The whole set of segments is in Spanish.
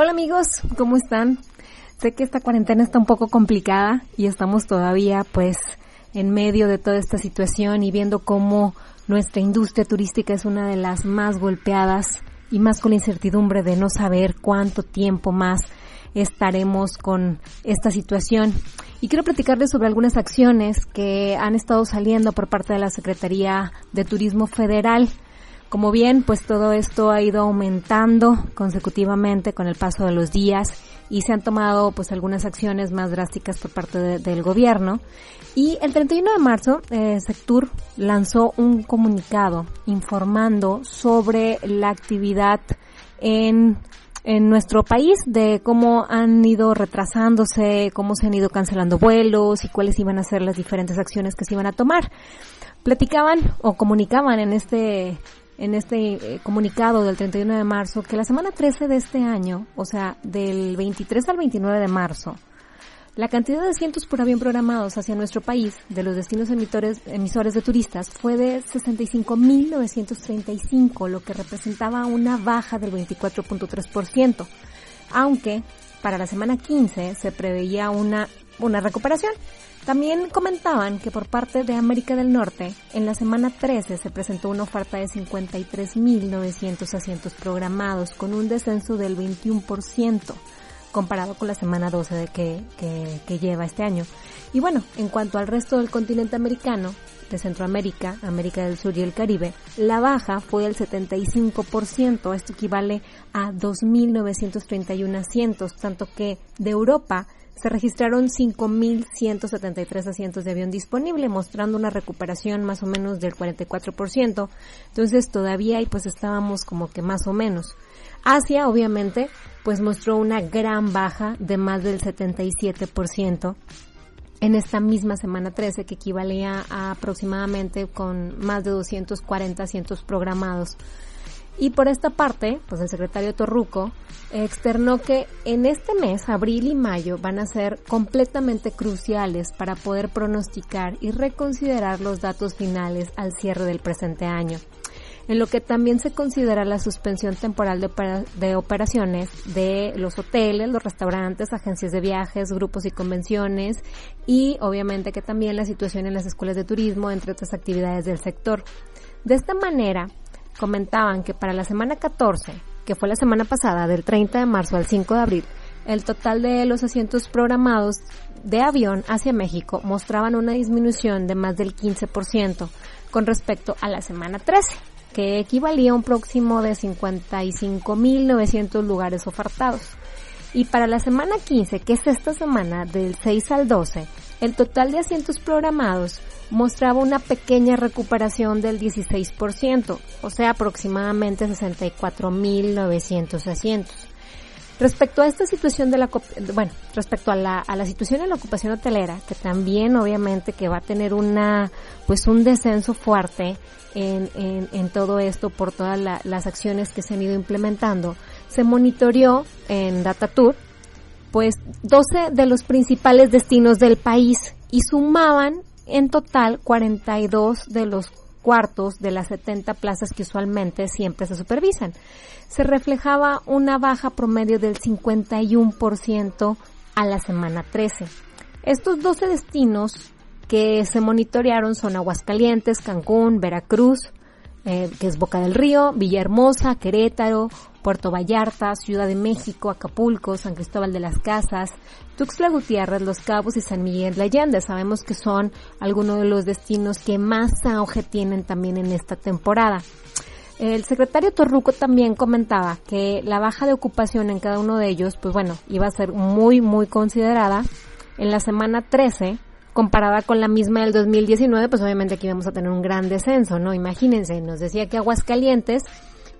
Hola amigos, ¿cómo están? Sé que esta cuarentena está un poco complicada y estamos todavía pues en medio de toda esta situación y viendo cómo nuestra industria turística es una de las más golpeadas y más con la incertidumbre de no saber cuánto tiempo más estaremos con esta situación. Y quiero platicarles sobre algunas acciones que han estado saliendo por parte de la Secretaría de Turismo Federal como bien, pues todo esto ha ido aumentando consecutivamente con el paso de los días y se han tomado pues algunas acciones más drásticas por parte del gobierno. Y el 31 de marzo, eh, Sectur lanzó un comunicado informando sobre la actividad en en nuestro país de cómo han ido retrasándose, cómo se han ido cancelando vuelos y cuáles iban a ser las diferentes acciones que se iban a tomar. Platicaban o comunicaban en este en este eh, comunicado del 31 de marzo que la semana 13 de este año, o sea, del 23 al 29 de marzo, la cantidad de asientos por avión programados hacia nuestro país de los destinos emisores, emisores de turistas fue de 65.935, lo que representaba una baja del 24.3%, aunque para la semana 15 se preveía una, una recuperación. También comentaban que por parte de América del Norte, en la semana 13 se presentó una oferta de 53.900 asientos programados con un descenso del 21% comparado con la semana 12 de que, que, lleva este año. Y bueno, en cuanto al resto del continente americano, de Centroamérica, América del Sur y el Caribe, la baja fue del 75%, esto equivale a 2.931 asientos, tanto que de Europa se registraron 5.173 asientos de avión disponible, mostrando una recuperación más o menos del 44%. Entonces todavía ahí pues estábamos como que más o menos. Asia obviamente pues mostró una gran baja de más del 77% en esta misma semana 13 que equivalía a aproximadamente con más de 240 asientos programados y por esta parte, pues el secretario Torruco externó que en este mes, abril y mayo, van a ser completamente cruciales para poder pronosticar y reconsiderar los datos finales al cierre del presente año en lo que también se considera la suspensión temporal de, de, operaciones de los hoteles, los restaurantes, agencias de viajes, grupos y convenciones y obviamente que también la situación en las escuelas de turismo, entre otras actividades del sector. De esta manera, comentaban que para la semana 14, que fue la semana pasada, del 30 de marzo al 5 de abril, el total de los asientos programados de avión hacia México mostraban una disminución de más del 15% con respecto a la semana 13, que equivalía a un próximo de 55.900 lugares ofertados. Y para la semana 15, que es esta semana del 6 al 12, el total de asientos programados mostraba una pequeña recuperación del 16%, o sea, aproximadamente 64.900 asientos. Respecto a esta situación de la, bueno, respecto a la, a la situación en la ocupación hotelera, que también obviamente que va a tener una, pues un descenso fuerte en, en todo esto por todas las acciones que se han ido implementando, se monitoreó en DataTour, pues 12 de los principales destinos del país y sumaban en total 42 de los cuartos de las 70 plazas que usualmente siempre se supervisan. Se reflejaba una baja promedio del 51% a la semana 13. Estos 12 destinos que se monitorearon son Aguascalientes, Cancún, Veracruz, eh, que es Boca del Río, Villahermosa, Querétaro, Puerto Vallarta, Ciudad de México, Acapulco, San Cristóbal de las Casas, Tuxtla Gutiérrez, Los Cabos y San Miguel de Allende. Sabemos que son algunos de los destinos que más auge tienen también en esta temporada. El secretario Torruco también comentaba que la baja de ocupación en cada uno de ellos, pues bueno, iba a ser muy, muy considerada. En la semana 13, comparada con la misma del 2019, pues obviamente aquí vamos a tener un gran descenso, ¿no? Imagínense, nos decía que Aguascalientes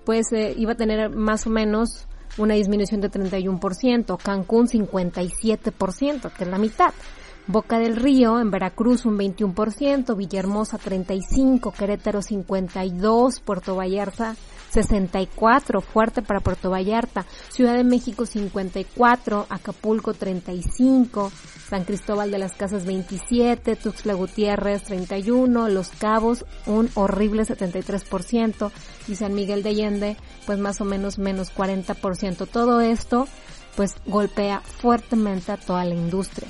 pues eh, iba a tener más o menos una disminución de 31%, Cancún 57%, que es la mitad. Boca del Río, en Veracruz un 21%, Villahermosa 35%, Querétaro 52%, Puerto Vallarta 64, fuerte para Puerto Vallarta, Ciudad de México 54, Acapulco 35, San Cristóbal de las Casas 27, Tuxtla Gutiérrez 31, Los Cabos un horrible 73% y San Miguel de Allende pues más o menos menos 40%. Todo esto pues golpea fuertemente a toda la industria.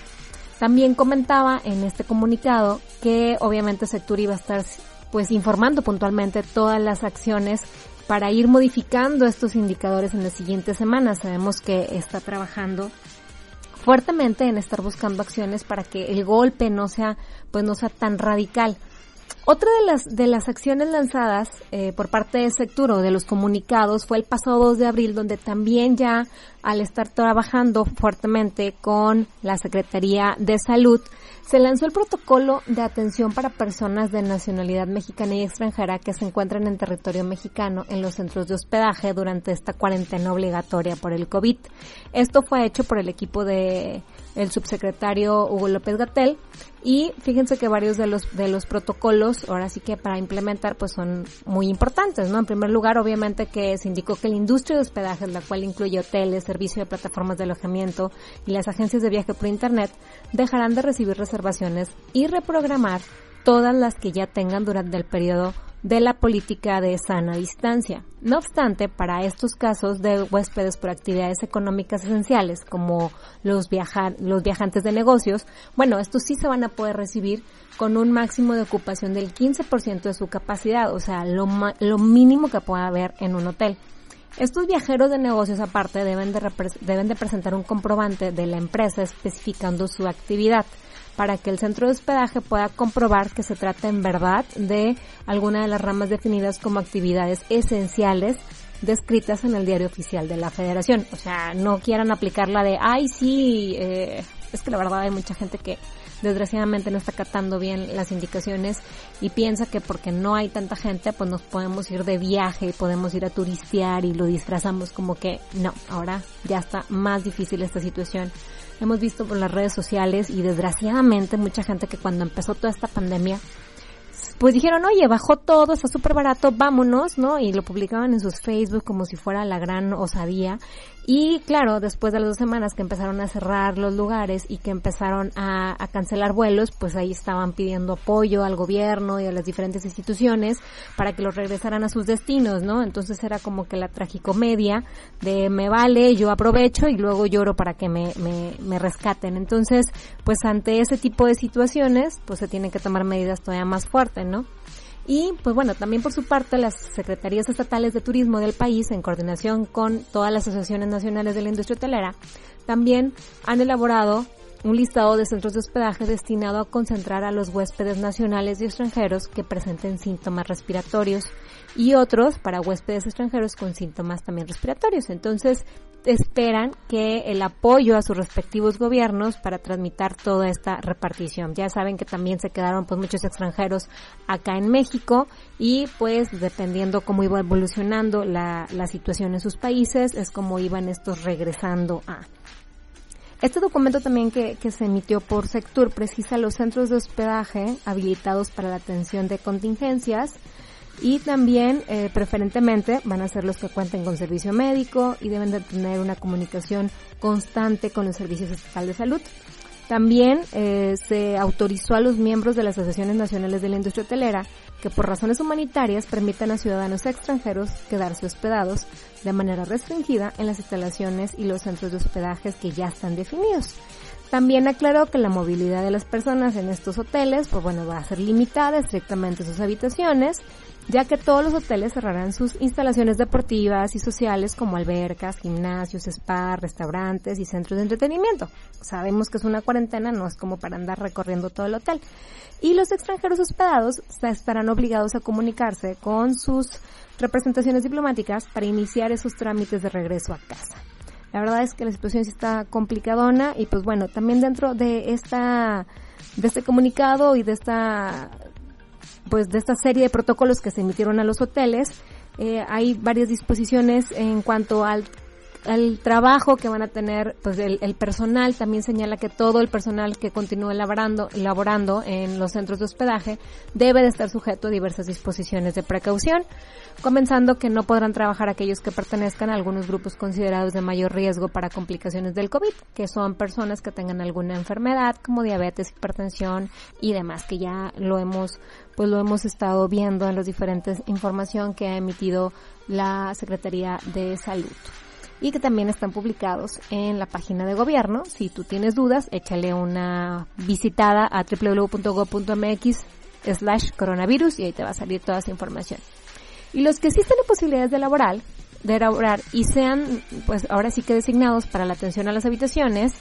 También comentaba en este comunicado que obviamente Sector iba a estar pues informando puntualmente todas las acciones para ir modificando estos indicadores en las siguientes semanas. Sabemos que está trabajando fuertemente en estar buscando acciones para que el golpe no sea pues no sea tan radical. Otra de las, de las acciones lanzadas eh, por parte de Secturo, de los comunicados, fue el pasado 2 de abril, donde también ya al estar trabajando fuertemente con la Secretaría de Salud, se lanzó el protocolo de atención para personas de nacionalidad mexicana y extranjera que se encuentran en territorio mexicano en los centros de hospedaje durante esta cuarentena obligatoria por el COVID. Esto fue hecho por el equipo de el subsecretario Hugo López Gatel y fíjense que varios de los de los protocolos ahora sí que para implementar pues son muy importantes, ¿no? En primer lugar, obviamente que se indicó que la industria de hospedaje, la cual incluye hoteles, servicio de plataformas de alojamiento y las agencias de viaje por internet, dejarán de recibir reservaciones y reprogramar todas las que ya tengan durante el periodo de la política de sana distancia. No obstante, para estos casos de huéspedes por actividades económicas esenciales, como los, los viajantes de negocios, bueno, estos sí se van a poder recibir con un máximo de ocupación del 15% de su capacidad, o sea, lo, lo mínimo que pueda haber en un hotel. Estos viajeros de negocios aparte deben de, deben de presentar un comprobante de la empresa especificando su actividad para que el centro de hospedaje pueda comprobar que se trata en verdad de alguna de las ramas definidas como actividades esenciales descritas en el diario oficial de la federación. O sea, no quieran aplicar la de, ay, sí, eh, es que la verdad hay mucha gente que desgraciadamente no está catando bien las indicaciones y piensa que porque no hay tanta gente pues nos podemos ir de viaje y podemos ir a turistear y lo disfrazamos como que no, ahora ya está más difícil esta situación. Hemos visto por las redes sociales y desgraciadamente mucha gente que cuando empezó toda esta pandemia pues dijeron, oye, bajó todo, está súper barato, vámonos, ¿no? Y lo publicaban en sus Facebook como si fuera la gran osadía. Y claro, después de las dos semanas que empezaron a cerrar los lugares y que empezaron a, cancelar vuelos, pues ahí estaban pidiendo apoyo al gobierno y a las diferentes instituciones para que los regresaran a sus destinos, ¿no? Entonces era como que la tragicomedia de me vale, yo aprovecho y luego lloro para que me, me, me rescaten. Entonces, pues ante ese tipo de situaciones, pues se tienen que tomar medidas todavía más fuertes, Y pues bueno, también por su parte las secretarías estatales de turismo del país, en coordinación con todas las asociaciones nacionales de la industria hotelera, también han elaborado un listado de centros de hospedaje destinado a concentrar a los huéspedes nacionales y extranjeros que presenten síntomas respiratorios y otros para huéspedes extranjeros con síntomas también respiratorios. Entonces, esperan que el apoyo a sus respectivos gobiernos para transmitir toda esta repartición. Ya saben que también se quedaron pues muchos extranjeros acá en México y pues dependiendo cómo iba evolucionando la, la situación en sus países es como iban estos regresando a. Este documento también que, que se emitió por Sectur precisa los centros de hospedaje habilitados para la atención de contingencias, y también eh, preferentemente van a ser los que cuenten con servicio médico y deben de tener una comunicación constante con los servicios estatales de salud. También eh, se autorizó a los miembros de las asociaciones nacionales de la industria hotelera que por razones humanitarias permitan a ciudadanos extranjeros quedarse hospedados de manera restringida en las instalaciones y los centros de hospedajes que ya están definidos. También aclaró que la movilidad de las personas en estos hoteles, pues bueno, va a ser limitada estrictamente sus habitaciones ya que todos los hoteles cerrarán sus instalaciones deportivas y sociales como albercas, gimnasios, spa, restaurantes y centros de entretenimiento. Sabemos que es una cuarentena, no es como para andar recorriendo todo el hotel. Y los extranjeros hospedados estarán obligados a comunicarse con sus representaciones diplomáticas para iniciar esos trámites de regreso a casa. La verdad es que la situación sí está complicadona y pues bueno, también dentro de esta de este comunicado y de esta pues de esta serie de protocolos que se emitieron a los hoteles, eh, hay varias disposiciones en cuanto al el trabajo que van a tener pues el, el, personal también señala que todo el personal que continúe laborando, laborando en los centros de hospedaje debe de estar sujeto a diversas disposiciones de precaución, comenzando que no podrán trabajar aquellos que pertenezcan a algunos grupos considerados de mayor riesgo para complicaciones del COVID, que son personas que tengan alguna enfermedad como diabetes, hipertensión y demás, que ya lo hemos pues lo hemos estado viendo en las diferentes información que ha emitido la Secretaría de Salud y que también están publicados en la página de gobierno. Si tú tienes dudas, échale una visitada a www.go.mx slash coronavirus y ahí te va a salir toda esa información. Y los que sí tienen posibilidades de laborar, de elaborar y sean, pues ahora sí que designados para la atención a las habitaciones,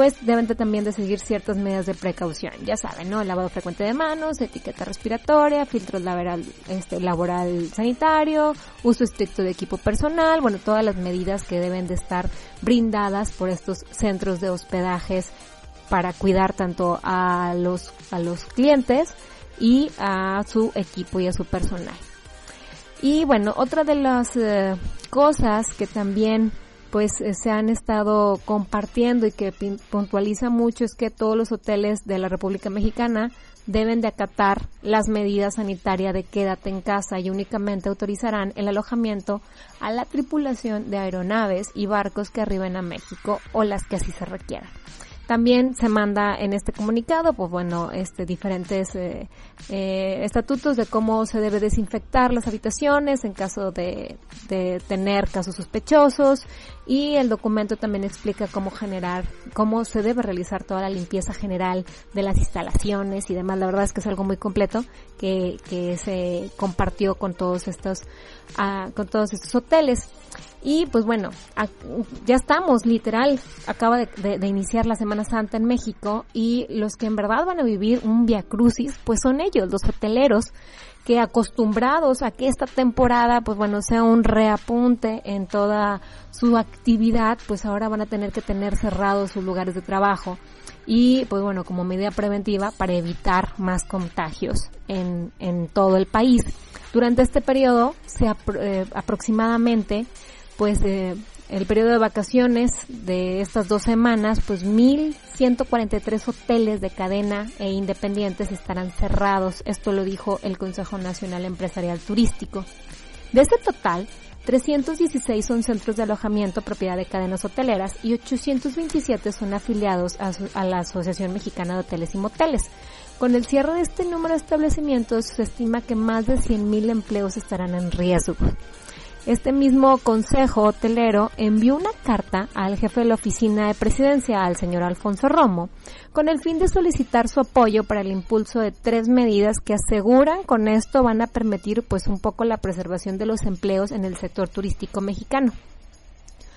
pues deben también de seguir ciertas medidas de precaución. Ya saben, ¿no? Lavado frecuente de manos, etiqueta respiratoria, filtros laboral, este, laboral sanitario, uso estricto de equipo personal, bueno, todas las medidas que deben de estar brindadas por estos centros de hospedajes para cuidar tanto a los, a los clientes y a su equipo y a su personal. Y bueno, otra de las eh, cosas que también pues eh, se han estado compartiendo y que puntualiza mucho es que todos los hoteles de la República Mexicana deben de acatar las medidas sanitarias de quédate en casa y únicamente autorizarán el alojamiento a la tripulación de aeronaves y barcos que arriben a México o las que así se requieran. También se manda en este comunicado, pues bueno, este diferentes eh, eh, estatutos de cómo se debe desinfectar las habitaciones en caso de, de tener casos sospechosos y el documento también explica cómo generar, cómo se debe realizar toda la limpieza general de las instalaciones y demás. La verdad es que es algo muy completo que, que se compartió con todos estos, uh, con todos estos hoteles. Y pues bueno, ya estamos, literal, acaba de, de, iniciar la Semana Santa en México y los que en verdad van a vivir un via crucis, pues son ellos, los hoteleros, que acostumbrados a que esta temporada, pues bueno, sea un reapunte en toda su actividad, pues ahora van a tener que tener cerrados sus lugares de trabajo y pues bueno, como medida preventiva para evitar más contagios en, en todo el país. Durante este periodo se eh, aproximadamente pues eh, el periodo de vacaciones de estas dos semanas, pues 1.143 hoteles de cadena e independientes estarán cerrados. Esto lo dijo el Consejo Nacional Empresarial Turístico. De este total, 316 son centros de alojamiento propiedad de cadenas hoteleras y 827 son afiliados a, la Asociación Mexicana de Hoteles y Moteles. Con el cierre de este número de establecimientos se estima que más de 100.000 empleos estarán en riesgo este mismo consejo hotelero envió una carta al jefe de la oficina de presidencia, al señor Alfonso Romo, con el fin de solicitar su apoyo para el impulso de tres medidas que aseguran con esto van a permitir pues un poco la preservación de los empleos en el sector turístico mexicano.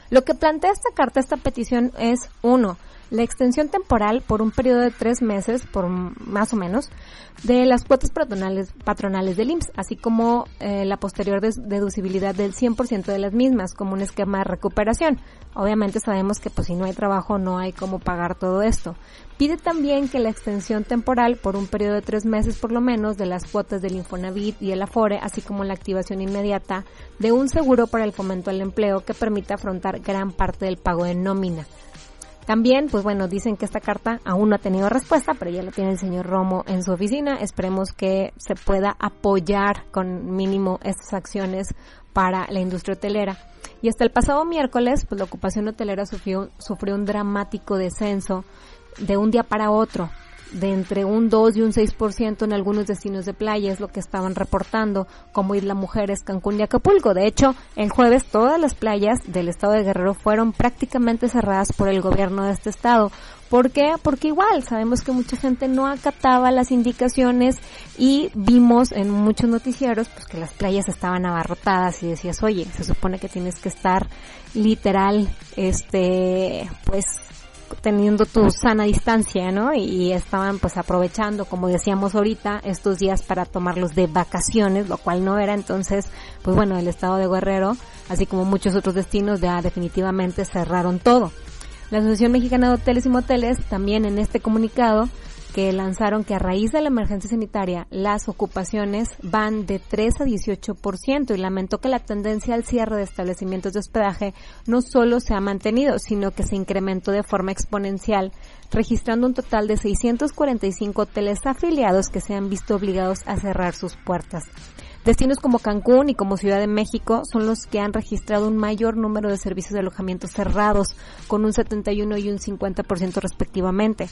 Lo que plantea esta carta, esta petición es uno, la extensión temporal por un periodo de tres meses, por más o menos, de las cuotas patronales, patronales del IMSS, así como eh, la posterior deducibilidad del 100% de las mismas, como un esquema de recuperación. Obviamente sabemos que pues si no hay trabajo no hay cómo pagar todo esto. Pide también que la extensión temporal por un periodo de tres meses por lo menos de las cuotas del Infonavit y el Afore, así como la activación inmediata de un seguro para el fomento al empleo que permita afrontar gran parte del pago de nómina. También, pues bueno, dicen que esta carta aún no ha tenido respuesta, pero ya lo tiene el señor Romo en su oficina. Esperemos que se pueda apoyar con mínimo estas acciones para la industria hotelera. Y hasta el pasado miércoles, pues la ocupación hotelera sufrió, sufrió un dramático descenso de un día para otro de entre un 2 y un 6% en algunos destinos de playa, es lo que estaban reportando, como Isla Mujeres, Cancún y Acapulco. De hecho, el jueves todas las playas del estado de Guerrero fueron prácticamente cerradas por el gobierno de este estado. ¿Por qué? Porque igual sabemos que mucha gente no acataba las indicaciones y vimos en muchos noticieros pues que las playas estaban abarrotadas y decías, oye, se supone que tienes que estar literal, este, pues teniendo tu sana distancia, ¿no? Y estaban pues aprovechando, como decíamos ahorita, estos días para tomarlos de vacaciones, lo cual no era entonces, pues bueno, el estado de Guerrero, así como muchos otros destinos ya definitivamente cerraron todo. La Asociación Mexicana de Hoteles y Moteles también en este comunicado que lanzaron que a raíz de la emergencia sanitaria las ocupaciones van de 3 a 18% y lamentó que la tendencia al cierre de establecimientos de hospedaje no solo se ha mantenido, sino que se incrementó de forma exponencial, registrando un total de 645 hoteles afiliados que se han visto obligados a cerrar sus puertas. Destinos como Cancún y como Ciudad de México son los que han registrado un mayor número de servicios de alojamiento cerrados, con un 71 y un 50% respectivamente.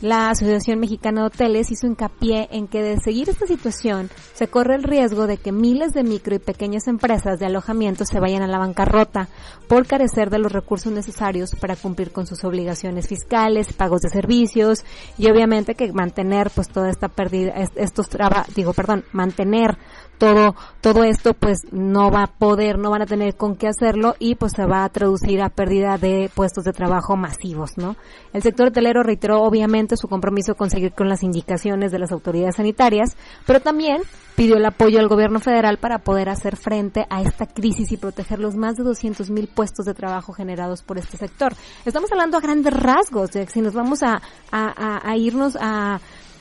La Asociación Mexicana de Hoteles hizo hincapié en que de seguir esta situación se corre el riesgo de que miles de micro y pequeñas empresas de alojamiento se vayan a la bancarrota por carecer de los recursos necesarios para cumplir con sus obligaciones fiscales, pagos de servicios y obviamente que mantener pues toda esta pérdida, estos traba, digo perdón, mantener todo, todo esto pues no va a poder, no van a tener con qué hacerlo y pues se va a traducir a pérdida de puestos de trabajo masivos, ¿no? El sector hotelero reiteró obviamente su compromiso con seguir con las indicaciones de las autoridades sanitarias, pero también pidió el apoyo al gobierno federal para poder hacer frente a esta crisis y proteger los más de 200 mil puestos de trabajo generados por este sector. Estamos hablando a grandes rasgos, si nos vamos a, a irnos a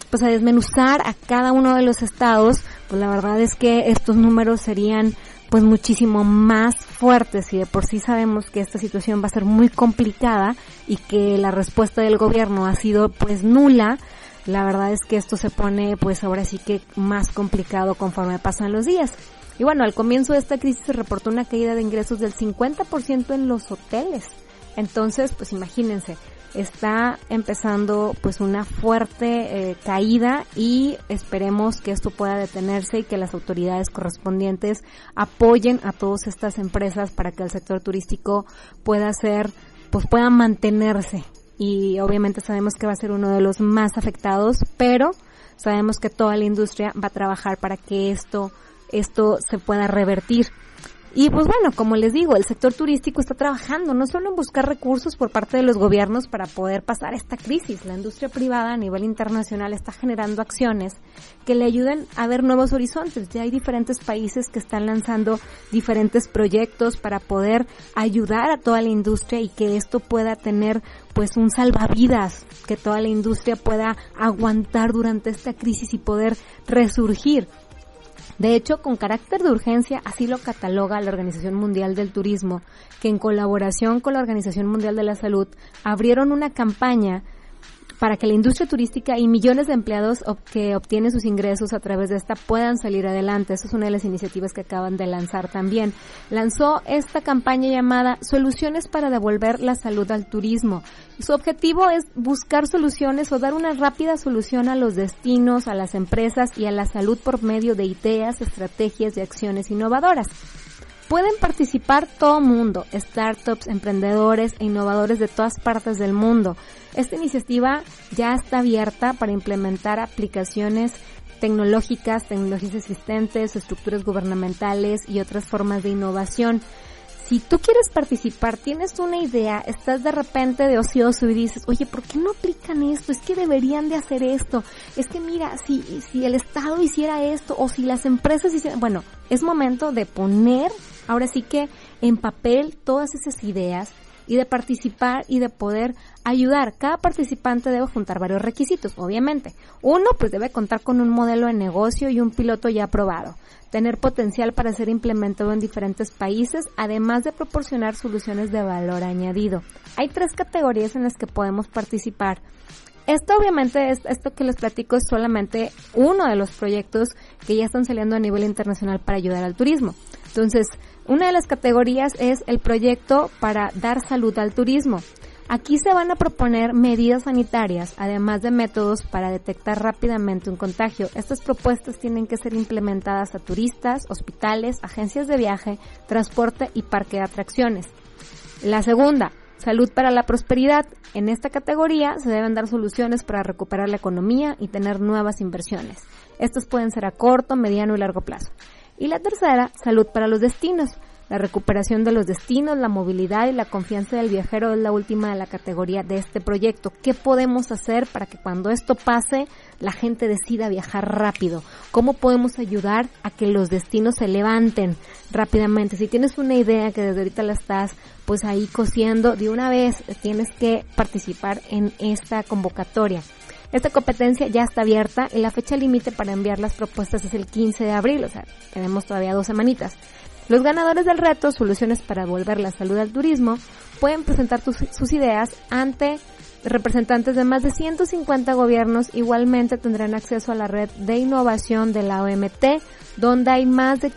pues a desmenuzar a cada uno de los estados, pues la verdad es que estos números serían pues muchísimo más fuertes y de por sí sabemos que esta situación va a ser muy complicada y que la respuesta del gobierno ha sido pues nula, la verdad es que esto se pone pues ahora sí que más complicado conforme pasan los días. Y bueno, al comienzo de esta crisis se reportó una caída de ingresos del 50% en los hoteles. Entonces, pues imagínense, está empezando pues una fuerte eh, caída y esperemos que esto pueda detenerse y que las autoridades correspondientes apoyen a todas estas empresas para que el sector turístico pueda ser pues pueda mantenerse. Y obviamente sabemos que va a ser uno de los más afectados pero sabemos que toda la industria va a trabajar para que esto esto se pueda revertir y pues bueno, como les digo, el sector turístico está trabajando no solo en buscar recursos por parte de los gobiernos para poder pasar esta crisis, la industria privada a nivel internacional está generando acciones que le ayuden a ver nuevos horizontes. Ya hay diferentes países que están lanzando diferentes proyectos para poder ayudar a toda la industria y que esto pueda tener pues un salvavidas, que toda la industria pueda aguantar durante esta crisis y poder resurgir. De hecho, con carácter de urgencia, así lo cataloga la Organización Mundial del Turismo, que en colaboración con la Organización Mundial de la Salud abrieron una campaña para que la industria turística y millones de empleados que obtienen sus ingresos a través de esta puedan salir adelante. Esa es una de las iniciativas que acaban de lanzar también. Lanzó esta campaña llamada Soluciones para devolver la salud al turismo. Su objetivo es buscar soluciones o dar una rápida solución a los destinos, a las empresas y a la salud por medio de ideas, estrategias y acciones innovadoras. Pueden participar todo mundo, startups, emprendedores e innovadores de todas partes del mundo. Esta iniciativa ya está abierta para implementar aplicaciones tecnológicas, tecnologías existentes, estructuras gubernamentales y otras formas de innovación. Si tú quieres participar, tienes una idea, estás de repente de ocioso y dices, oye, ¿por qué no aplican esto? Es que deberían de hacer esto. Es que mira, si, si el Estado hiciera esto o si las empresas hicieran, bueno, es momento de poner ahora sí que en papel todas esas ideas y de participar y de poder ayudar. Cada participante debe juntar varios requisitos, obviamente. Uno, pues debe contar con un modelo de negocio y un piloto ya aprobado. Tener potencial para ser implementado en diferentes países, además de proporcionar soluciones de valor añadido. Hay tres categorías en las que podemos participar. Esto obviamente es, esto que les platico es solamente uno de los proyectos que ya están saliendo a nivel internacional para ayudar al turismo. Entonces, una de las categorías es el proyecto para dar salud al turismo. Aquí se van a proponer medidas sanitarias, además de métodos para detectar rápidamente un contagio. Estas propuestas tienen que ser implementadas a turistas, hospitales, agencias de viaje, transporte y parque de atracciones. La segunda, salud para la prosperidad. En esta categoría se deben dar soluciones para recuperar la economía y tener nuevas inversiones. Estas pueden ser a corto, mediano y largo plazo. Y la tercera, salud para los destinos. La recuperación de los destinos, la movilidad y la confianza del viajero es la última de la categoría de este proyecto. ¿Qué podemos hacer para que cuando esto pase la gente decida viajar rápido? ¿Cómo podemos ayudar a que los destinos se levanten rápidamente? Si tienes una idea que desde ahorita la estás pues ahí cosiendo, de una vez tienes que participar en esta convocatoria. Esta competencia ya está abierta y la fecha límite para enviar las propuestas es el 15 de abril, o sea, tenemos todavía dos semanitas. Los ganadores del reto Soluciones para Volver la Salud al Turismo pueden presentar sus ideas ante representantes de más de 150 gobiernos. Igualmente tendrán acceso a la red de innovación de la OMT, donde hay más de,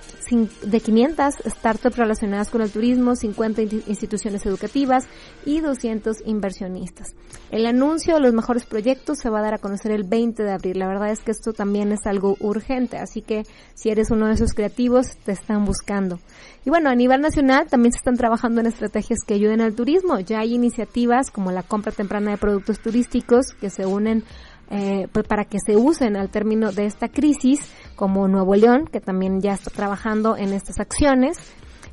de 500 startups relacionadas con el turismo, 50 instituciones educativas y 200 inversionistas. El anuncio de los mejores proyectos se va a dar a conocer el 20 de abril. La verdad es que esto también es algo urgente, así que si eres uno de esos creativos, te están buscando. Y bueno, a nivel nacional también se están trabajando en estrategias que ayuden al turismo. Ya hay iniciativas como la compra temprana de productos turísticos que se unen eh, pues para que se usen al término de esta crisis, como Nuevo León, que también ya está trabajando en estas acciones.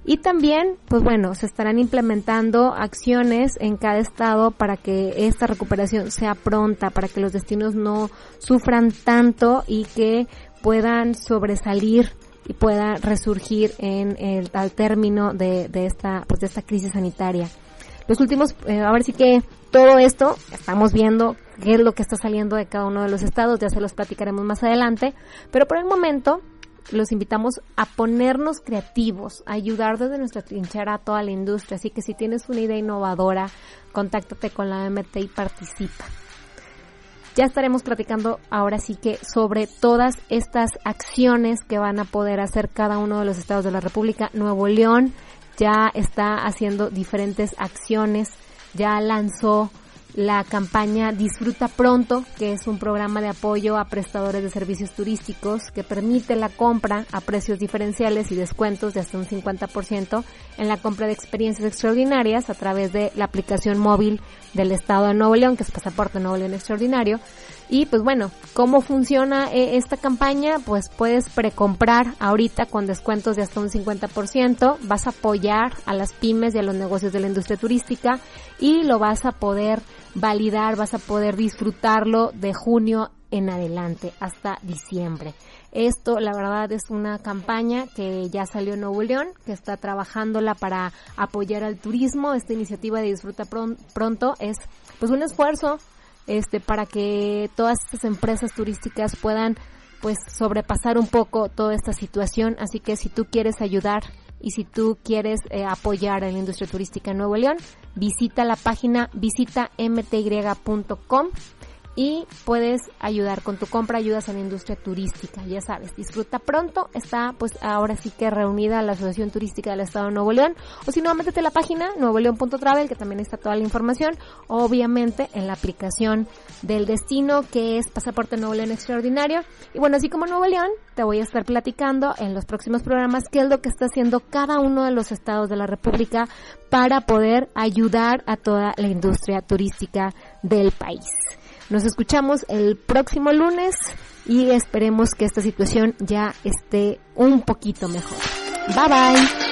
Y también, pues bueno, se estarán implementando acciones en cada estado para que esta recuperación sea pronta, para que los destinos no sufran tanto y que puedan sobresalir y pueda resurgir en el, al término de, de esta, pues de esta crisis sanitaria. Los últimos, eh, a ver si que todo esto, estamos viendo qué es lo que está saliendo de cada uno de los estados, ya se los platicaremos más adelante, pero por el momento los invitamos a ponernos creativos, a ayudar desde nuestra trinchera a toda la industria, así que si tienes una idea innovadora, contáctate con la MT y participa. Ya estaremos platicando ahora sí que sobre todas estas acciones que van a poder hacer cada uno de los estados de la República. Nuevo León ya está haciendo diferentes acciones, ya lanzó la campaña Disfruta Pronto, que es un programa de apoyo a prestadores de servicios turísticos que permite la compra a precios diferenciales y descuentos de hasta un 50% en la compra de experiencias extraordinarias a través de la aplicación móvil del Estado de Nuevo León, que es Pasaporte Nuevo León Extraordinario. Y pues bueno, ¿cómo funciona eh, esta campaña? Pues puedes precomprar ahorita con descuentos de hasta un 50%, vas a apoyar a las pymes y a los negocios de la industria turística y lo vas a poder validar, vas a poder disfrutarlo de junio en adelante hasta diciembre. Esto, la verdad, es una campaña que ya salió en Nuevo León, que está trabajándola para apoyar al turismo. Esta iniciativa de Disfruta Pronto es, pues, un esfuerzo, este, para que todas estas empresas turísticas puedan, pues, sobrepasar un poco toda esta situación. Así que si tú quieres ayudar y si tú quieres eh, apoyar a la industria turística en Nuevo León, visita la página visita mty.com y puedes ayudar con tu compra, ayudas a la industria turística, ya sabes, disfruta pronto, está pues ahora sí que reunida la Asociación Turística del Estado de Nuevo León, o si no, métete a la página nuevoleón.travel, que también está toda la información, obviamente en la aplicación del destino, que es Pasaporte Nuevo León Extraordinario, y bueno, así como Nuevo León, te voy a estar platicando en los próximos programas qué es lo que está haciendo cada uno de los estados de la República para poder ayudar a toda la industria turística del país. Nos escuchamos el próximo lunes y esperemos que esta situación ya esté un poquito mejor. Bye bye.